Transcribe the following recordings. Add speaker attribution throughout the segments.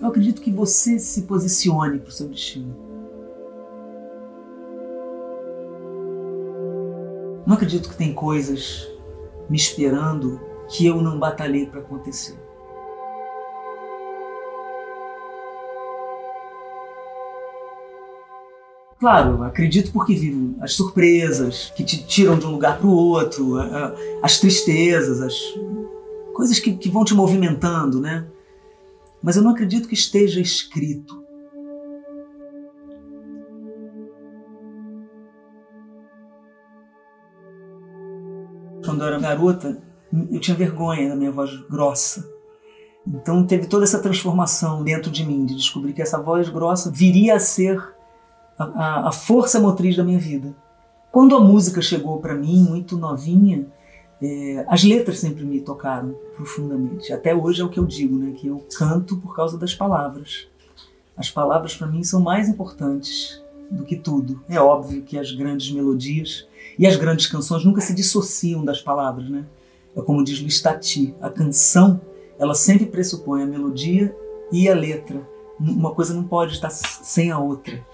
Speaker 1: Eu acredito que você se posicione para o seu destino. Não acredito que tem coisas me esperando que eu não batalhei para acontecer. Claro, acredito porque vivo as surpresas que te tiram de um lugar para o outro, as tristezas, as coisas que, que vão te movimentando, né? Mas eu não acredito que esteja escrito. Quando eu era garota, eu tinha vergonha da minha voz grossa. Então teve toda essa transformação dentro de mim, de descobrir que essa voz grossa viria a ser a, a, força motriz da minha vida. Quando a música chegou para mim, muito novinha, é, as letras sempre me tocaram profundamente. Até hoje é o que eu digo, né? Que eu canto por causa das palavras. As palavras para mim são mais importantes do que tudo. É óbvio que as grandes melodias e as grandes canções nunca se dissociam das palavras, né? É como diz Luiz Tati, a canção ela sempre pressupõe a melodia e a letra. Uma coisa não pode estar sem a outra.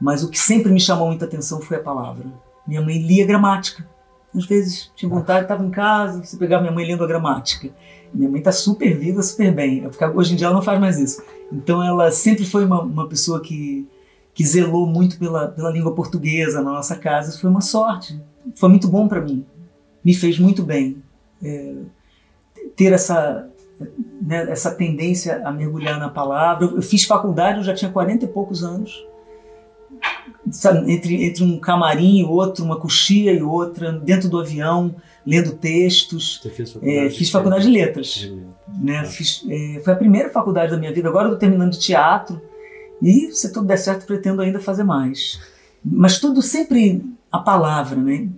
Speaker 1: Mas o que sempre me chamou muita atenção foi a palavra. Minha mãe lia gramática. Às vezes tinha vontade, estava em casa, você pegava minha mãe lendo a gramática. Minha mãe está super viva, super bem. Hoje em dia ela não faz mais isso. Então ela sempre foi uma, uma pessoa que, que zelou muito pela, pela língua portuguesa na nossa casa. Isso foi uma sorte. Foi muito bom para mim. Me fez muito bem. É, ter essa, né, essa tendência a mergulhar na palavra. Eu, eu fiz faculdade, eu já tinha 40 e poucos anos sabe, entre, entre um camarim e outro, uma coxia e outra, dentro do avião, lendo textos.
Speaker 2: Você fez faculdade
Speaker 1: é, fiz faculdade de letras. De né? Ah. Fiz, é, foi a primeira faculdade da minha vida. Agora eu estou terminando de teatro e, se tudo der certo, pretendo ainda fazer mais. Mas tudo sempre a palavra, né?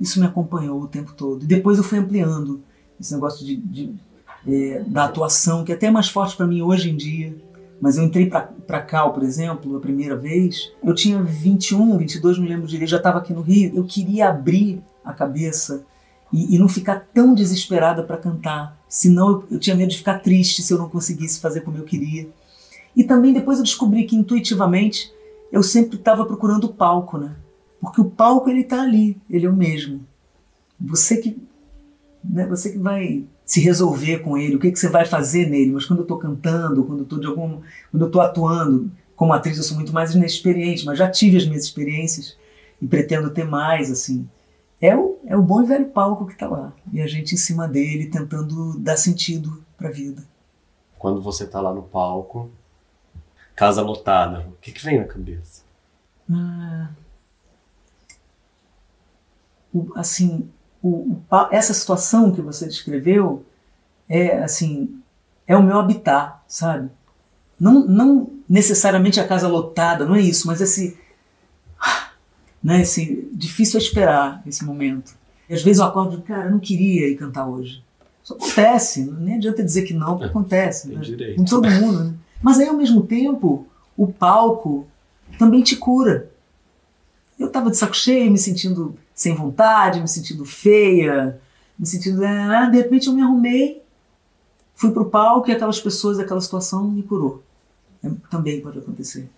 Speaker 1: Isso me acompanhou o tempo todo. Depois eu fui ampliando esse negócio de, de é, da atuação, que é até é mais forte para mim hoje em dia mas eu entrei para Cal, por exemplo, a primeira vez, eu tinha 21, 22, não lembro direito, já estava aqui no Rio. Eu queria abrir a cabeça e, e não ficar tão desesperada para cantar, senão eu, eu tinha medo de ficar triste se eu não conseguisse fazer como eu queria. E também depois eu descobri que intuitivamente eu sempre estava procurando o palco, né? Porque o palco ele está ali, ele é o mesmo. Você que, né, você que vai se resolver com ele, o que, que você vai fazer nele. Mas quando eu estou cantando, quando eu estou de algum, quando eu estou atuando como atriz, eu sou muito mais inexperiente, mas já tive as minhas experiências e pretendo ter mais, assim. É o, é o bom e velho palco que está lá. E a gente em cima dele tentando dar sentido para a vida.
Speaker 2: Quando você está lá no palco, casa lotada, o que, que vem na cabeça?
Speaker 1: Ah, o, assim, o, o, essa situação que você descreveu é assim é o meu habitat, sabe? Não, não necessariamente a casa lotada, não é isso, mas esse, né, esse difícil é esperar esse momento. E às vezes eu acordo, cara, eu não queria ir cantar hoje. Isso acontece, nem adianta dizer que não, porque é, acontece. Né? Com todo mundo. Né? Mas aí ao mesmo tempo, o palco também te cura. Eu estava de saco cheio, me sentindo sem vontade, me sentindo feia, me sentindo. Ah, de repente eu me arrumei, fui pro palco e aquelas pessoas, aquela situação me curou. É, também pode acontecer.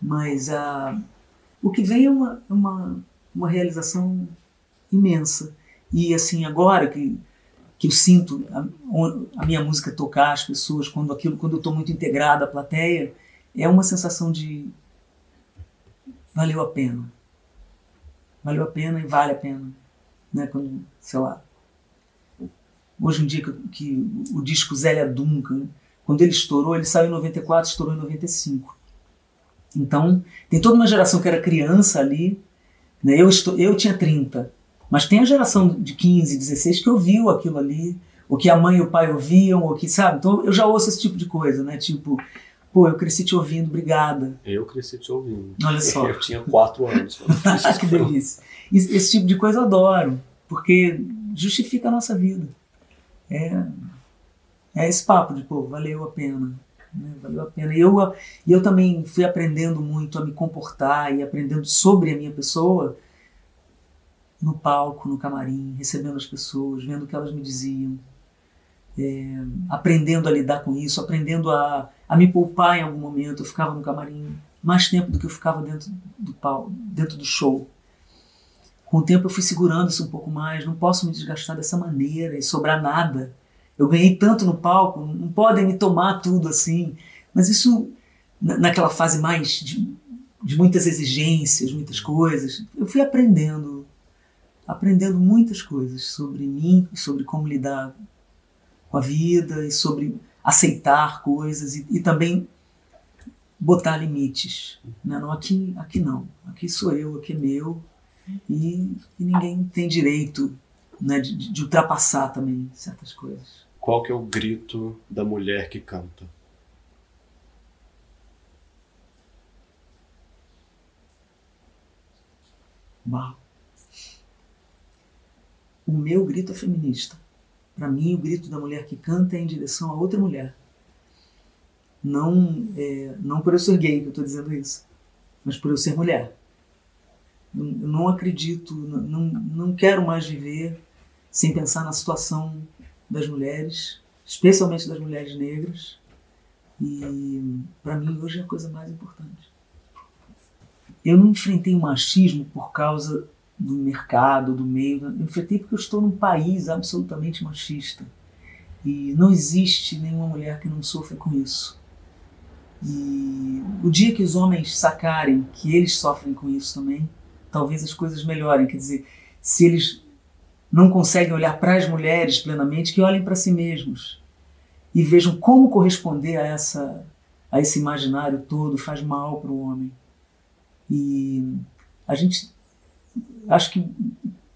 Speaker 1: Mas ah, o que vem é uma, é uma, uma realização imensa. E assim, agora que, que eu sinto a, a minha música tocar as pessoas, quando aquilo, quando eu estou muito integrado à plateia, é uma sensação de valeu a pena valeu a pena e vale a pena. Né? Quando, sei lá, hoje em dia que, que o disco Zélia Duncan, quando ele estourou, ele saiu em 94, estourou em 95. Então, tem toda uma geração que era criança ali, né? eu, estou, eu tinha 30, mas tem a geração de 15, 16 que ouviu aquilo ali, o que a mãe e o pai ouviam, o que, sabe? Então eu já ouço esse tipo de coisa, né? Tipo, Pô, eu cresci te ouvindo, obrigada.
Speaker 2: Eu cresci te ouvindo.
Speaker 1: Olha só.
Speaker 2: Eu tinha quatro anos.
Speaker 1: que delícia. Esse, tipo de coisa eu adoro, porque justifica a nossa vida. É, é esse papo de, pô, valeu a pena. Né? Valeu a pena. E eu, e eu também fui aprendendo muito a me comportar e aprendendo sobre a minha pessoa no palco, no camarim, recebendo as pessoas, vendo o que elas me diziam. É, aprendendo a lidar com isso, aprendendo a, a me poupar em algum momento. Eu ficava no camarim mais tempo do que eu ficava dentro do pau, dentro do show. Com o tempo eu fui segurando isso um pouco mais, não posso me desgastar dessa maneira e sobrar nada. Eu ganhei tanto no palco, não podem me tomar tudo assim. Mas isso, naquela fase mais de, de muitas exigências, muitas coisas, eu fui aprendendo, aprendendo muitas coisas sobre mim, sobre como lidar com a vida e sobre aceitar coisas e, e também botar limites. Né? Não, aqui, aqui não. Aqui sou eu, aqui é meu. E, e ninguém tem direito né, de, de, ultrapassar também certas coisas.
Speaker 2: Qual que é o grito da mulher que canta?
Speaker 1: Bah. O meu grito é feminista. Para mim, o grito da mulher que canta é em direção a outra mulher. Não, é, não por eu ser gay que eu estou dizendo isso, mas por eu ser mulher. Eu, não acredito, não, não quero mais viver sem pensar na situação das mulheres, especialmente das mulheres negras. E para mim hoje é a coisa mais importante. Eu não enfrentei o machismo por causa do mercado, do meio. Enfrentei porque eu estou num país absolutamente machista. E não existe nenhuma mulher que não sofra com isso. E o dia que os homens sacarem que eles sofrem com isso também, talvez as coisas melhorem. Quer dizer, se eles não conseguem olhar para as mulheres plenamente, que olhem para si mesmos e vejam como corresponder a essa a esse imaginário todo faz mal para o homem. E a gente acho que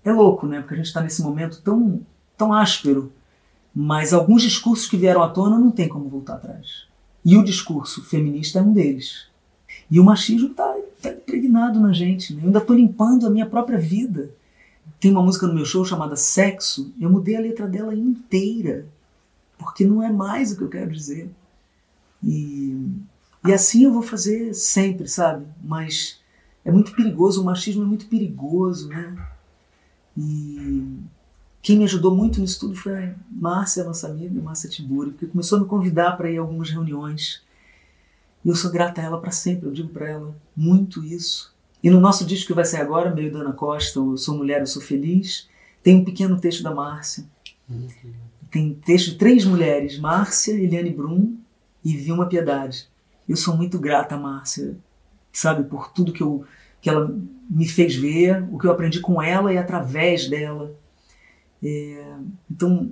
Speaker 1: é louco, né? Porque a gente está nesse momento tão tão áspero, mas alguns discursos que vieram à tona não tem como voltar atrás. E o discurso feminista é um deles. E o machismo está tá impregnado na gente. Né? Eu ainda estou limpando a minha própria vida. Tem uma música no meu show chamada Sexo. Eu mudei a letra dela inteira. Porque não é mais o que eu quero dizer. E, e assim eu vou fazer sempre, sabe? Mas é muito perigoso. O machismo é muito perigoso, né? E quem me ajudou muito nisso tudo foi a Márcia, nossa amiga, Márcia Tiburi, porque começou a me convidar para ir a algumas reuniões. E eu sou grata a ela para sempre, eu digo para ela muito isso. E no nosso disco que vai sair agora, meio da Ana Costa, Eu Sou Mulher, Eu Sou Feliz, tem um pequeno texto da Márcia. Tem texto de três mulheres, Márcia, Eliane Brum e Vilma Piedade. Eu sou muito grata a Márcia, sabe, por tudo que, eu, que ela me fez ver, o que eu aprendi com ela e através dela é, então,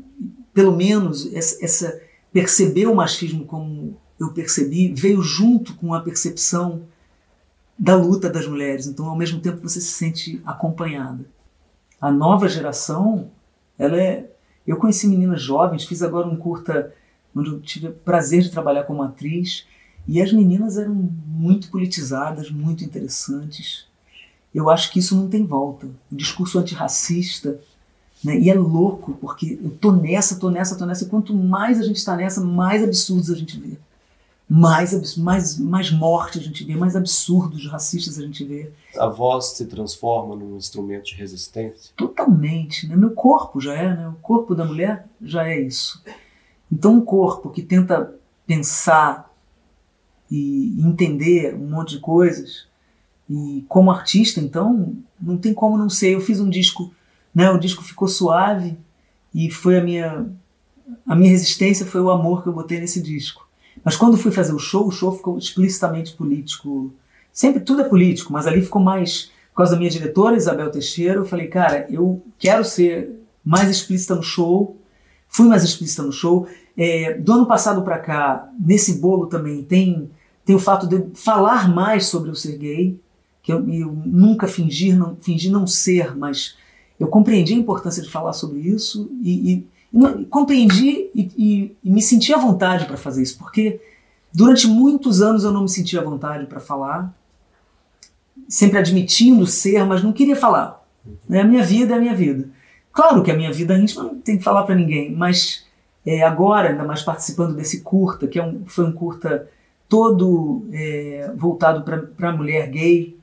Speaker 1: pelo menos, essa, essa, perceber o machismo como eu percebi veio junto com a percepção da luta das mulheres. Então, ao mesmo tempo, você se sente acompanhada. A nova geração, ela é. Eu conheci meninas jovens, fiz agora um curta onde eu tive o prazer de trabalhar como atriz, e as meninas eram muito politizadas, muito interessantes. Eu acho que isso não tem volta. O discurso antirracista né? E é louco, porque eu tô nessa, tô nessa, tô nessa. E quanto mais a gente está nessa, mais absurdos a gente vê. Mais, mais, mais morte a gente vê, mais absurdos racistas a gente vê.
Speaker 2: A voz se transforma num instrumento de resistência?
Speaker 1: Totalmente. Né? Meu corpo já é, né? o corpo da mulher já é isso. Então, um corpo que tenta pensar e entender um monte de coisas, e como artista, então, não tem como não ser. Eu fiz um disco né? O disco ficou suave e foi a minha a minha resistência foi o amor que eu botei nesse disco. Mas quando fui fazer o show, o show ficou explicitamente político. Sempre tudo é político, mas ali ficou mais por causa da minha diretora Isabel Teixeira. Eu falei, cara, eu quero ser mais explícita no show. Fui mais explícita no show. É, do ano passado para cá, nesse bolo também tem tem o fato de eu falar mais sobre o ser gay, que eu, eu nunca fingir não, fingi não ser, mas eu compreendi a importância de falar sobre isso e, e, e compreendi e, e, me senti à vontade para fazer isso, porque durante muitos anos eu não me sentia à vontade para falar, sempre admitindo ser, mas não queria falar. É a minha vida é a minha vida. Claro que a minha vida íntima não tem que falar para ninguém, mas é, agora, ainda mais participando desse curta, que é um, foi um curta todo é, voltado para a mulher gay,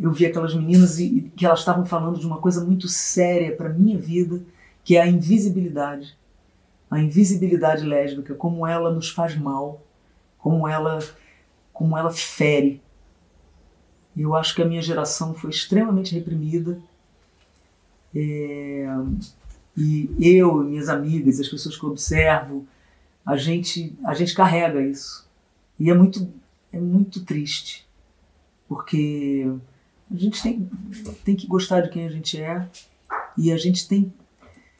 Speaker 1: eu vi aquelas meninas e que elas estavam falando de uma coisa muito séria para minha vida, que é a invisibilidade. a invisibilidade lésbica, como ela nos faz mal, como ela, como ela fere. E eu acho que a minha geração foi extremamente reprimida. É, e eu, minhas amigas, as pessoas que eu observo, a gente, a gente carrega isso. E é muito, é muito triste, porque a gente tem, tem que gostar de quem a gente é e a gente tem,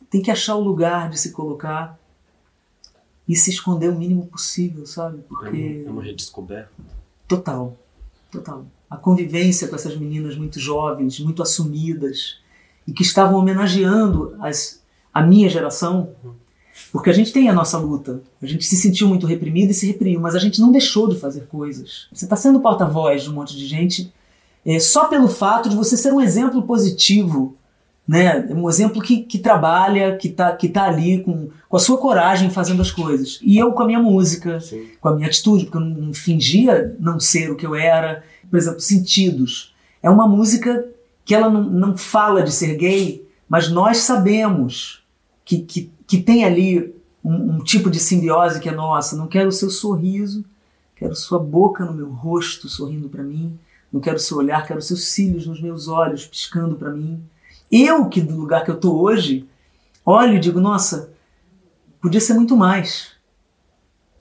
Speaker 1: tem que achar o lugar de se colocar e se esconder o mínimo possível, sabe?
Speaker 2: Porque é uma redescoberta.
Speaker 1: Total, total. A convivência com essas meninas muito jovens, muito assumidas e que estavam homenageando as, a minha geração, porque a gente tem a nossa luta. A gente se sentiu muito reprimido e se reprimiu, mas a gente não deixou de fazer coisas. Você está sendo porta-voz de um monte de gente é, só pelo fato de você ser um exemplo positivo né? Um exemplo que, que trabalha, que está que tá ali com, com a sua coragem fazendo as coisas. E eu com a minha música, Sim. com a minha atitude, porque eu não, não fingia não ser o que eu era. Por exemplo, Sentidos. É uma música que ela não, não fala de ser gay, mas nós sabemos que, que, que tem ali um, um tipo de simbiose que é nossa. Não quero o seu sorriso, quero sua boca no meu rosto sorrindo para mim. Não quero o seu olhar, quero seus cílios nos meus olhos piscando para mim. Eu, que do lugar que eu estou hoje, olho e digo, nossa, podia ser muito mais.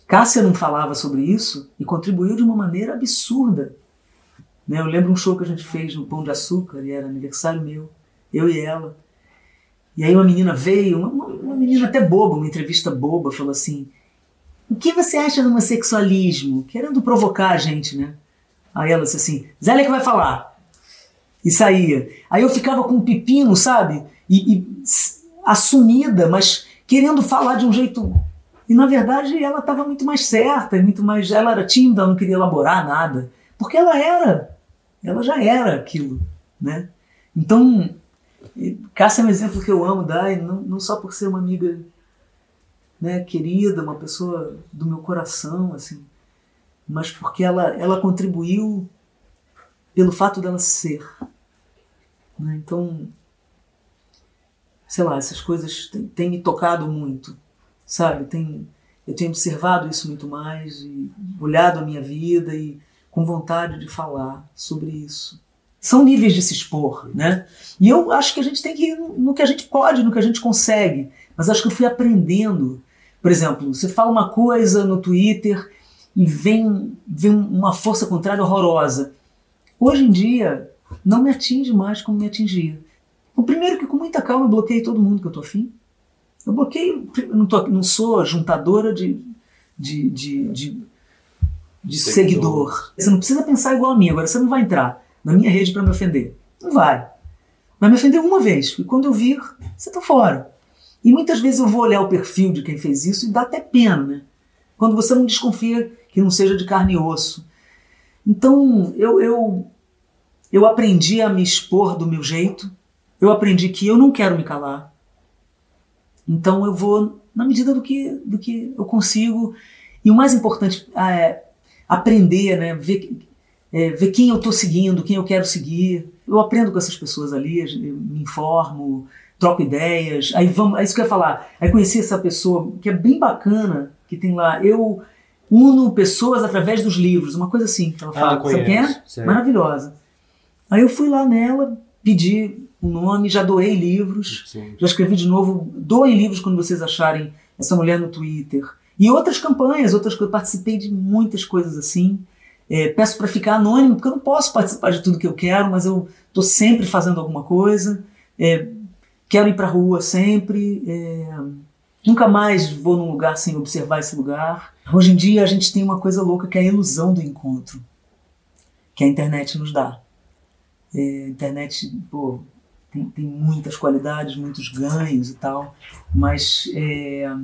Speaker 1: Cássia não falava sobre isso e contribuiu de uma maneira absurda. Né? Eu lembro um show que a gente fez no Pão de Açúcar, e era aniversário meu, eu e ela. E aí uma menina veio, uma, uma menina até boba, uma entrevista boba, falou assim: O que você acha do homossexualismo? Querendo provocar a gente, né? Aí ela disse assim: Zélia que vai falar e saía. Aí eu ficava com um pepino, sabe? E, e assumida, mas querendo falar de um jeito. E na verdade ela estava muito mais certa, muito mais. Ela era tímida, não queria elaborar nada. Porque ela era. Ela já era aquilo, né? Então, Cássia é um exemplo que eu amo dar, não, não só por ser uma amiga né, querida, uma pessoa do meu coração, assim, mas porque ela, ela contribuiu pelo fato dela ser. Né? Então, sei lá, essas coisas têm, têm me tocado muito, sabe? Tem, eu tenho observado isso muito mais e olhado a minha vida e com vontade de falar sobre isso. São níveis de se expor, né? E eu acho que a gente tem que ir no que a gente pode, no que a gente consegue. Mas acho que eu fui aprendendo. Por exemplo, você fala uma coisa no Twitter e vem, vem uma força contrária horrorosa. Hoje em dia, não me atinge mais como me atingia. O primeiro que com muita calma eu bloqueei todo mundo que eu tô afim. Eu bloqueio, não, tô, não sou juntadora de, de, de, de, de seguidor. seguidor. Você não precisa pensar igual a mim. Agora você não vai entrar na minha rede para me ofender. Não vai. Vai me ofender uma vez. E quando eu vir, você tá fora. E muitas vezes eu vou olhar o perfil de quem fez isso e dá até pena, né? Quando você não desconfia que não seja de carne e osso. Então, eu, eu eu aprendi a me expor do meu jeito. Eu aprendi que eu não quero me calar. Então eu vou na medida do que, do que eu consigo. E o mais importante é aprender, né? ver, é, ver quem eu estou seguindo, quem eu quero seguir. Eu aprendo com essas pessoas ali, me informo, troco ideias. Aí vamos, é isso que eu ia falar. Aí conheci essa pessoa que é bem bacana, que tem lá. Eu uno pessoas através dos livros, uma coisa assim que ela fala. Ah, Sabe quem é? Maravilhosa. Aí eu fui lá nela, pedi o um nome, já doei livros, Sim. já escrevi de novo, doem livros quando vocês acharem essa mulher no Twitter. E outras campanhas, outras coisas, participei de muitas coisas assim. É, peço para ficar anônimo, porque eu não posso participar de tudo que eu quero, mas eu estou sempre fazendo alguma coisa. É, quero ir para a rua sempre. É, nunca mais vou num lugar sem observar esse lugar. Hoje em dia a gente tem uma coisa louca que é a ilusão do encontro, que a internet nos dá. É, a internet, pô, tem, tem muitas qualidades, muitos ganhos e tal, mas é,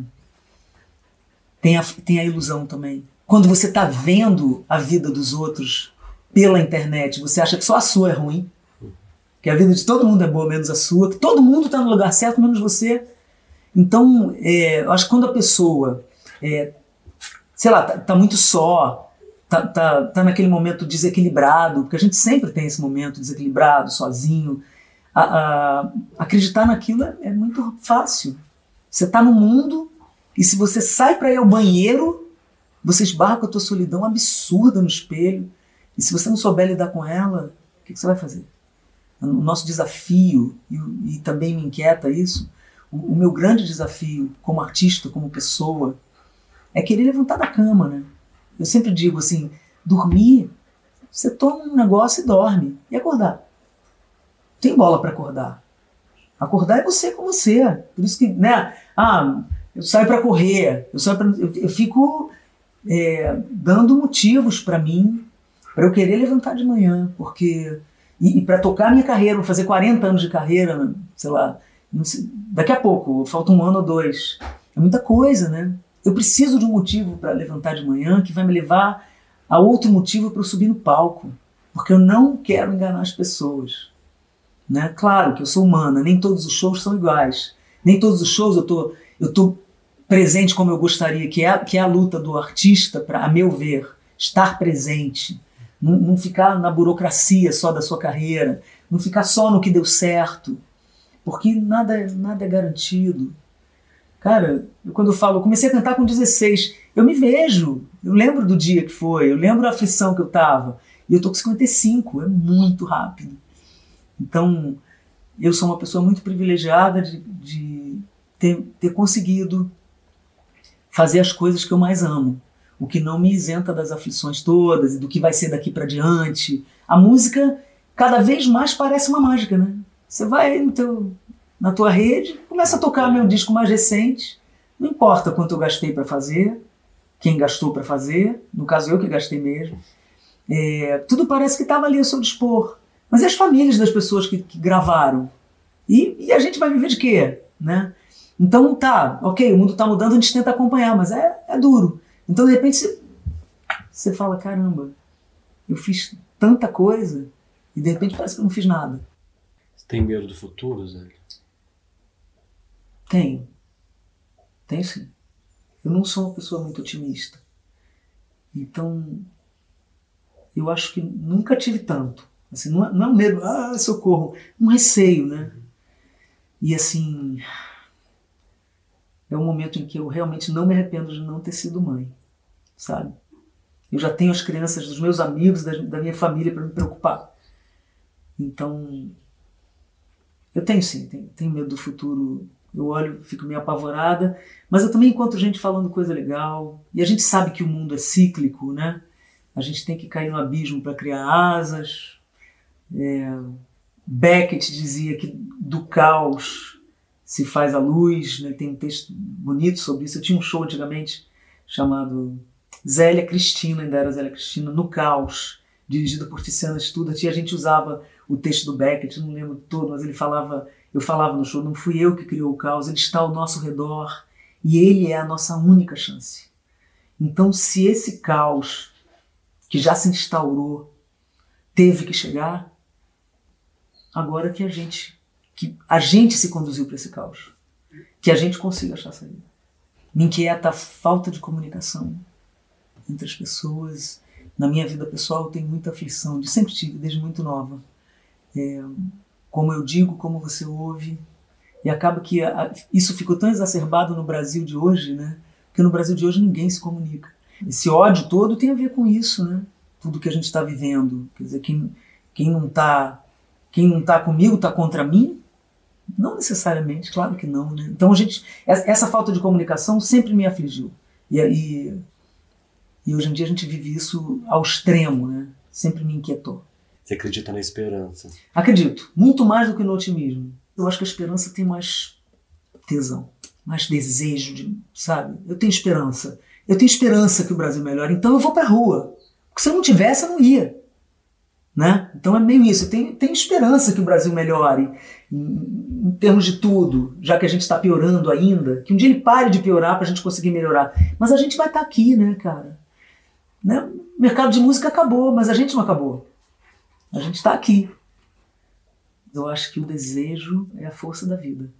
Speaker 1: tem, a, tem a ilusão também. Quando você está vendo a vida dos outros pela internet, você acha que só a sua é ruim, que a vida de todo mundo é boa, menos a sua, que todo mundo está no lugar certo, menos você. Então, é, eu acho que quando a pessoa, é, sei lá, tá, tá muito só, tá, tá, tá naquele momento desequilibrado, porque a gente sempre tem esse momento desequilibrado, sozinho. A, a, acreditar naquilo é, é muito fácil. Você está no mundo E se você sai para ir ao banheiro, você esbarra com a tua solidão absurda no espelho. E se você não souber lidar com ela, o que, que você vai fazer? O nosso desafio, e, e também me inquieta isso, o, o, meu grande desafio como artista, como pessoa, é querer levantar da cama, né? Eu sempre digo assim, dormir, você toma um negócio e dorme. E acordar? Tem bola para acordar. Acordar é você com você. Por isso que, né? Ah, eu saio para correr, eu, saio pra, eu, eu fico é, dando motivos para mim, para eu querer levantar de manhã, porque. E, e para tocar minha carreira, vou fazer 40 anos de carreira, sei lá, sei, daqui a pouco, falta um ano ou dois. É muita coisa, né? Eu preciso de um motivo para levantar de manhã que vai me levar a outro motivo para eu subir no palco, porque eu não quero enganar as pessoas. Né? Claro que eu sou humana, nem todos os shows são iguais. Nem todos os shows eu tô, eu tô presente como eu gostaria, que é, que é a luta do artista para, a meu ver, estar presente. Não, não ficar na burocracia só da sua carreira, não ficar só no que deu certo, porque nada, nada é garantido. Cara, eu, quando eu falo, eu comecei a cantar com 16, eu me vejo, eu lembro do dia que foi, eu lembro da aflição que eu tava, e eu tô com 55, é muito rápido. Então, eu sou uma pessoa muito privilegiada de, de ter, ter conseguido fazer as coisas que eu mais amo, o que não me isenta das aflições todas e do que vai ser daqui para diante. A música cada vez mais parece uma mágica, né? Você vai no teu, na tua rede, começa a tocar meu disco mais recente, não importa quanto eu gastei para fazer, quem gastou para fazer, no caso eu que gastei mesmo. É, tudo parece que estava ali ao seu dispor. Mas e as famílias das pessoas que, que gravaram? E, e, a gente vai viver de quê? Né? Então tá, ok, o mundo está mudando, a gente tenta acompanhar, mas é, é duro. Então de repente você, você fala, caramba, eu fiz tanta coisa e de repente parece que eu não fiz nada.
Speaker 2: Você tem medo do futuro, Zé?
Speaker 1: Tenho. Tenho sim. Eu não sou uma pessoa muito otimista. Então, eu acho que nunca tive tanto. Assim, não, é, não é um medo, ah, socorro, um receio, né? E assim, é um momento em que eu realmente não me arrependo de não ter sido mãe, sabe? Eu já tenho as crianças dos meus amigos, da, da minha família para me preocupar. Então, eu tenho sim, tenho, tenho medo do futuro. Eu olho, fico meio apavorada, mas eu também encontro gente falando coisa legal. E a gente sabe que o mundo é cíclico, né? A gente tem que cair no abismo para criar asas, é, Beckett dizia que do caos se faz a luz, né? tem um texto bonito sobre isso. Eu tinha um show antigamente chamado Zélia Cristina, ainda era Zélia Cristina, no caos, dirigido por Tiziana Studart, e a gente usava o texto do Beckett, não lembro todo, mas ele falava, eu falava no show, não fui eu que criou o caos, ele está ao nosso redor e ele é a nossa única chance. Então, se esse caos que já se instaurou teve que chegar, agora que a gente que a gente se conduziu para esse caos, que a gente consiga achar saída. Me inquieta a falta de comunicação entre as pessoas. Na minha vida pessoal eu tenho muita aflição, de sempre tive, desde muito nova. É, como eu digo, como você ouve, e acaba que a, isso ficou tão exacerbado no Brasil de hoje, né? Porque no Brasil de hoje ninguém se comunica. Esse ódio todo tem a ver com isso, né? Tudo que a gente está vivendo. Quer dizer, quem, quem não está quem não está comigo está contra mim? Não necessariamente, claro que não. Né? Então, a gente, essa falta de comunicação sempre me afligiu. E, e, e hoje em dia a gente vive isso ao extremo, né? sempre me inquietou.
Speaker 2: Você acredita na esperança?
Speaker 1: Acredito, muito mais do que no otimismo. Eu acho que a esperança tem mais tesão, mais desejo, de, sabe? Eu tenho esperança. Eu tenho esperança que o Brasil melhore, então eu vou para a rua. Porque se eu não tivesse, eu não ia. Né? Então é meio isso. Tem, tem esperança que o Brasil melhore em, em termos de tudo, já que a gente está piorando ainda. Que um dia ele pare de piorar para a gente conseguir melhorar. Mas a gente vai estar tá aqui, né, cara? Né? O mercado de música acabou, mas a gente não acabou. A gente está aqui. Eu acho que o desejo é a força da vida.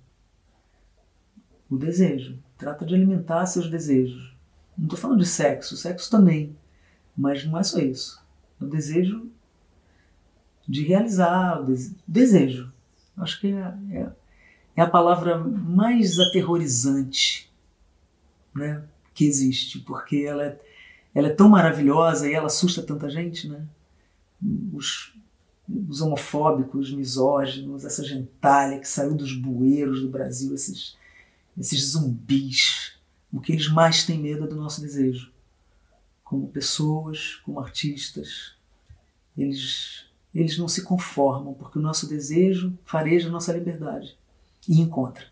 Speaker 1: O desejo. Trata de alimentar seus desejos. Não estou falando de sexo, sexo também. Mas não é só isso. O desejo de realizar, desejo. Acho que é, é, é, a palavra mais aterrorizante né, que existe, porque ela é, ela é tão maravilhosa e ela assusta tanta gente, né? Os, os homofóbicos, misóginos, essa gentalha que saiu dos bueiros do Brasil, esses, esses zumbis, o que eles mais têm medo é do nosso desejo. Como pessoas, como artistas, eles, eles não se conformam, porque o nosso desejo fareja a nossa liberdade e encontra.